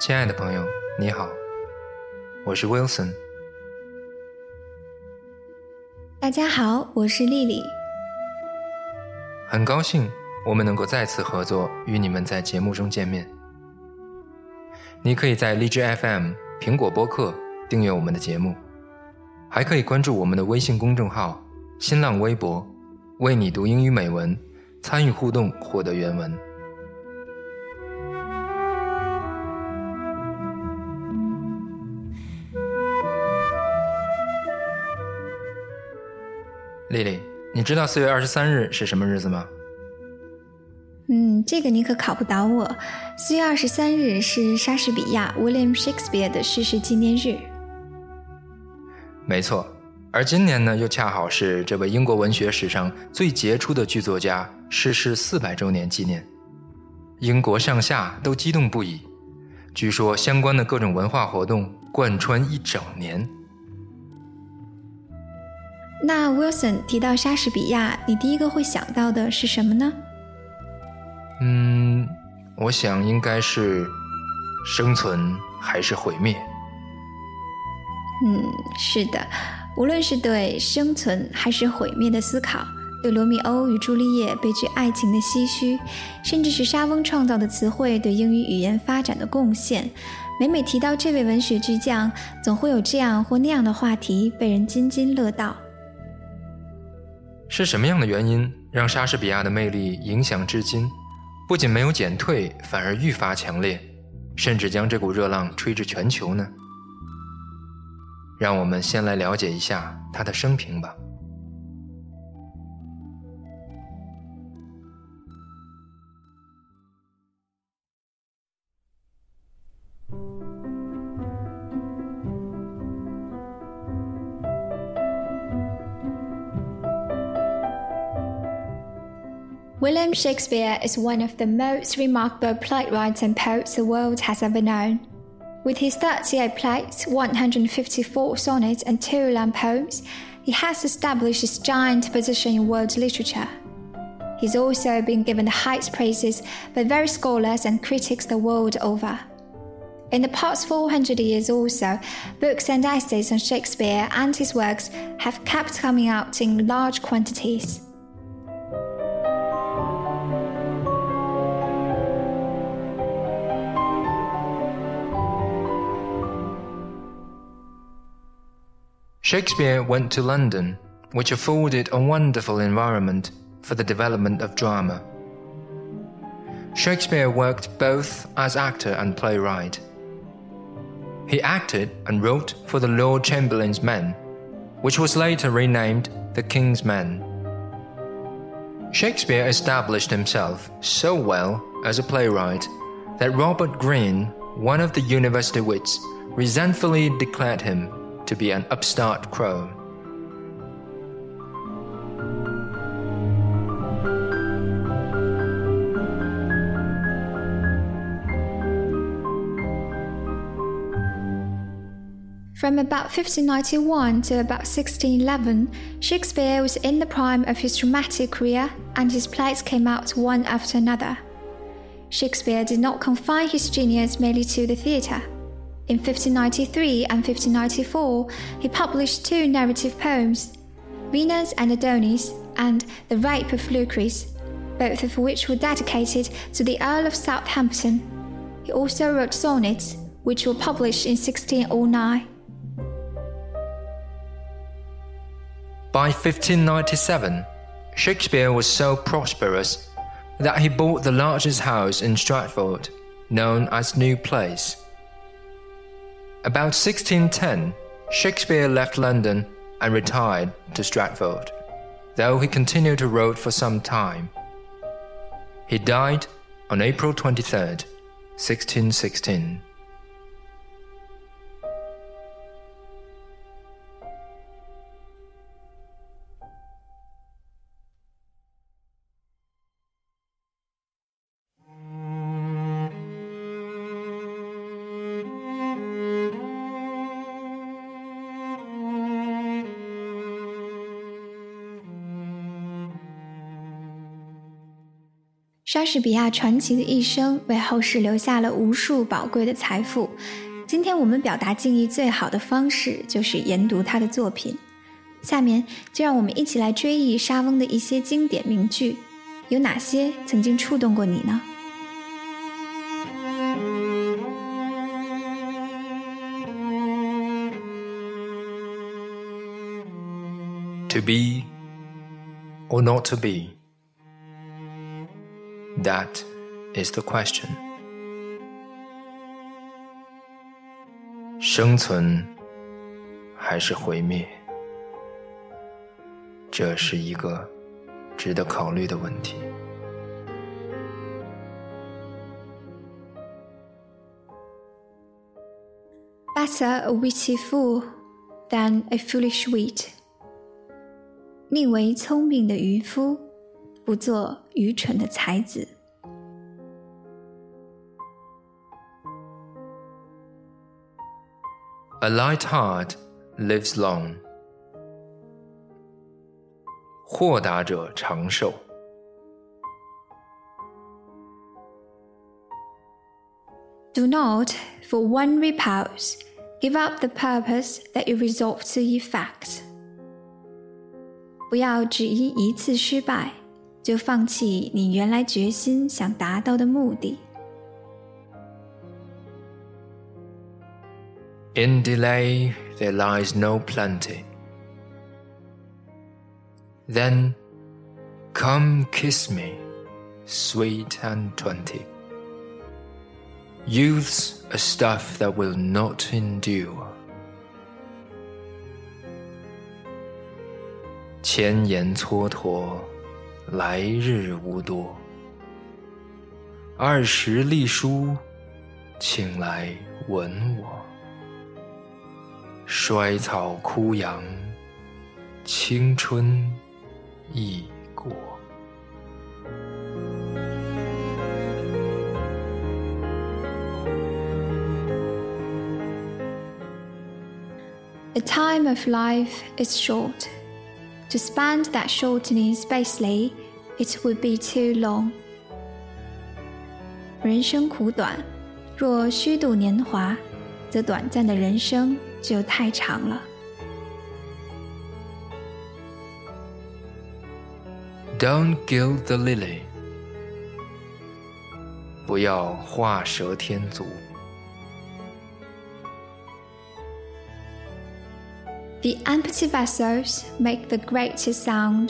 亲爱的朋友，你好，我是 Wilson。大家好，我是丽丽。很高兴我们能够再次合作，与你们在节目中见面。你可以在荔枝 FM、苹果播客订阅我们的节目，还可以关注我们的微信公众号、新浪微博，为你读英语美文，参与互动，获得原文。丽丽，你知道四月二十三日是什么日子吗？嗯，这个你可考不倒我。四月二十三日是莎士比亚 William Shakespeare 的逝世纪念日。没错，而今年呢，又恰好是这位英国文学史上最杰出的剧作家逝世四百周年纪念，英国上下都激动不已。据说相关的各种文化活动贯穿一整年。那 Wilson 提到莎士比亚，你第一个会想到的是什么呢？嗯，我想应该是生存还是毁灭。嗯，是的，无论是对生存还是毁灭的思考，对罗密欧与朱丽叶悲剧爱情的唏嘘，甚至是莎翁创造的词汇对英语语言发展的贡献，每每提到这位文学巨匠，总会有这样或那样的话题被人津津乐道。是什么样的原因让莎士比亚的魅力影响至今？不仅没有减退，反而愈发强烈，甚至将这股热浪吹至全球呢？让我们先来了解一下他的生平吧。William Shakespeare is one of the most remarkable playwrights and poets the world has ever known. With his 38 plays, 154 sonnets, and two long poems, he has established his giant position in world literature. He's also been given the highest praises by various scholars and critics the world over. In the past 400 years or so, books and essays on Shakespeare and his works have kept coming out in large quantities. Shakespeare went to London, which afforded a wonderful environment for the development of drama. Shakespeare worked both as actor and playwright. He acted and wrote for the Lord Chamberlain's Men, which was later renamed the King's Men. Shakespeare established himself so well as a playwright that Robert Greene, one of the university wits, resentfully declared him to be an upstart crow. From about 1591 to about 1611, Shakespeare was in the prime of his dramatic career and his plays came out one after another. Shakespeare did not confine his genius merely to the theatre. In 1593 and 1594, he published two narrative poems, Venus and Adonis and The Rape of Lucrece, both of which were dedicated to the Earl of Southampton. He also wrote sonnets, which were published in 1609. By 1597, Shakespeare was so prosperous that he bought the largest house in Stratford, known as New Place. About 1610, Shakespeare left London and retired to Stratford, though he continued to write for some time. He died on April 23, 1616. 莎士比亚传奇的一生为后世留下了无数宝贵的财富。今天我们表达敬意最好的方式就是研读他的作品。下面就让我们一起来追忆莎翁的一些经典名句，有哪些曾经触动过你呢？To be or not to be. That is the question. 生存还是毁灭，这是一个值得考虑的问题。Better a witty fool than a foolish wit。宁为聪明的愚夫。不做愚蠢的才子。A light heart lives long。豁达者长寿。Do not, for one repulse, give up the purpose that you resolve to effect。不要只因一次失败。 就放弃你原来决心想达到的目的。In delay there lies no plenty. Then come kiss me, sweet and twenty. Youth's a stuff that will not endure. 千言蹉跎。 来日无多，二十隶书，请来吻我。衰草枯杨，青春已过。The time of life is short. To spend that shortening spacely, it would be too long. 人生苦短，若虚度年华，则短暂的人生就太长了。Don't gild the lily，不要画蛇添足。The empty vessels make the greatest sound.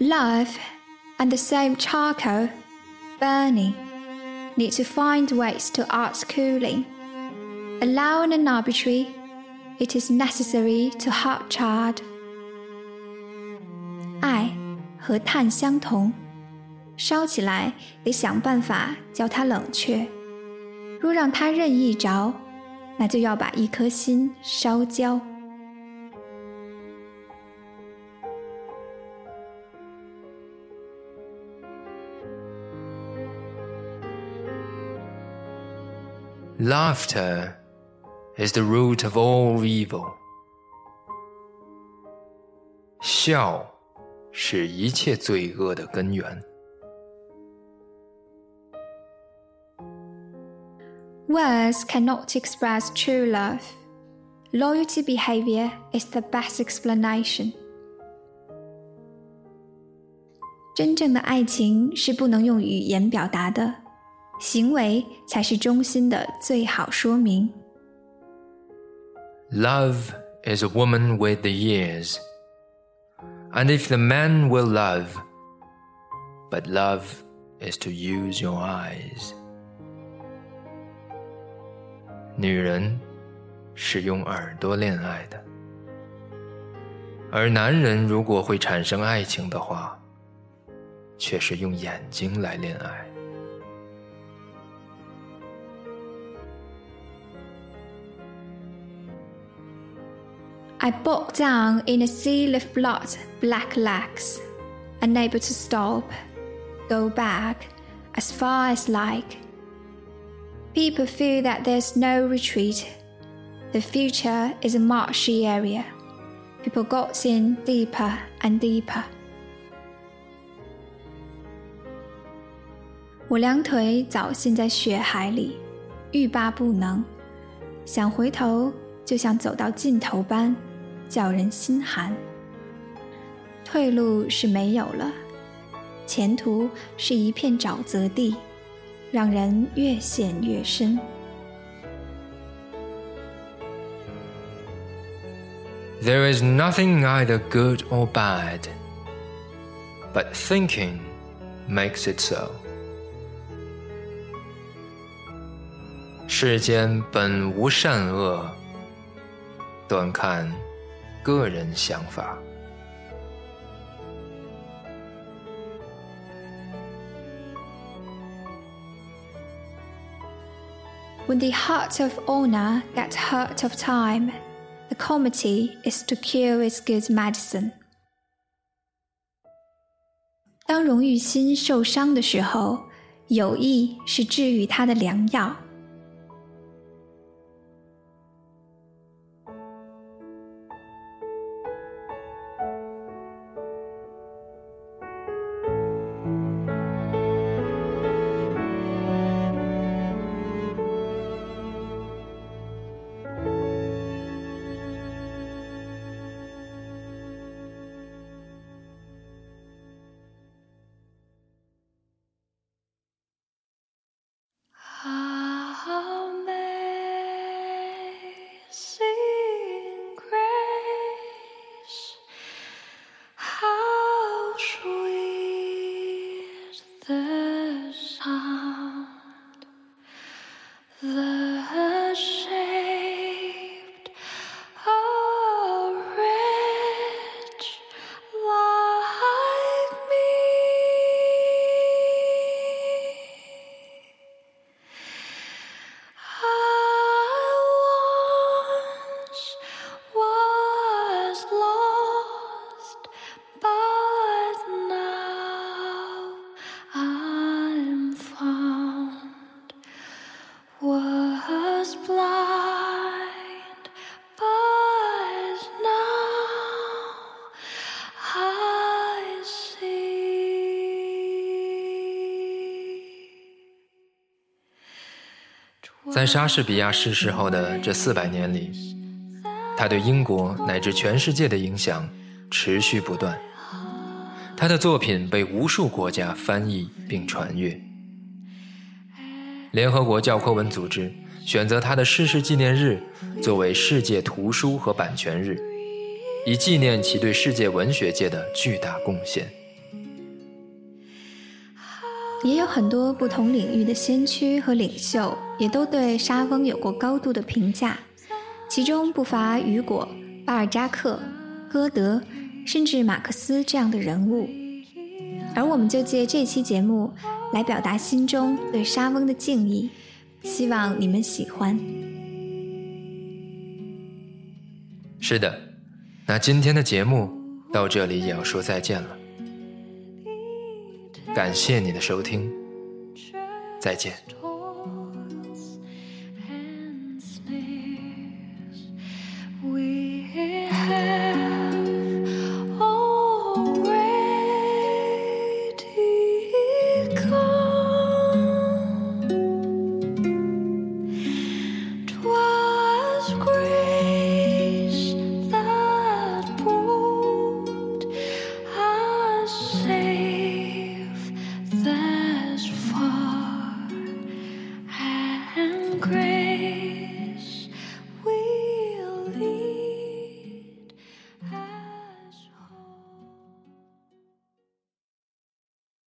Love and the same charcoal, burning, need to find ways to art cooling. Allowing an arbitrary, it is necessary to hot charred. 爱 和碳相同，烧起来得想办法叫它冷却。若让它任意着，那就要把一颗心烧焦。 Laughter is the root of all evil. 笑是一切罪恶的根源。Words cannot express true love. Loyalty behavior is the best explanation. 真正的爱情是不能用语言表达的， 行为才是忠心的最好说明。Love is a woman with the years. And if the man will love, but love is to use your eyes. 女人是用耳朵恋爱的，而男人如果会产生爱情的话，却是用眼睛来恋爱。 I bogged down in a sea of blood, black legs, unable to stop, go back as far as like. People feel that there's no retreat. The future is a marshy area. People got in deeper and deeper. 我两腿早陷在血海里，欲罢不能，想回头就像走到尽头般。 叫人心寒。退路是没有了，前途是一片沼泽地，让人越陷越深。There is nothing either good or bad, but thinking makes it so. 世间本无善恶，端看个人想法。When the heart of honor gets hurt of time, the comedy is to cure its good medicine. 当荣誉心受伤的时候，友谊是治愈它的良药。 的伤。在莎士比亚逝世后的这四百年里，他对英国乃至全世界的影响持续不断。他的作品被无数国家翻译并传阅。联合国教科文组织选择他的逝世纪念日作为世界图书和版权日，以纪念其对世界文学界的巨大贡献。也有很多不同领域的先驱和领袖，也都对沙翁有过高度的评价，其中不乏雨果、巴尔扎克、歌德，甚至马克思这样的人物。而我们就借这期节目来表达心中对沙翁的敬意，希望你们喜欢。是的，那今天的节目到这里也要说再见了，感谢你的收听，再见。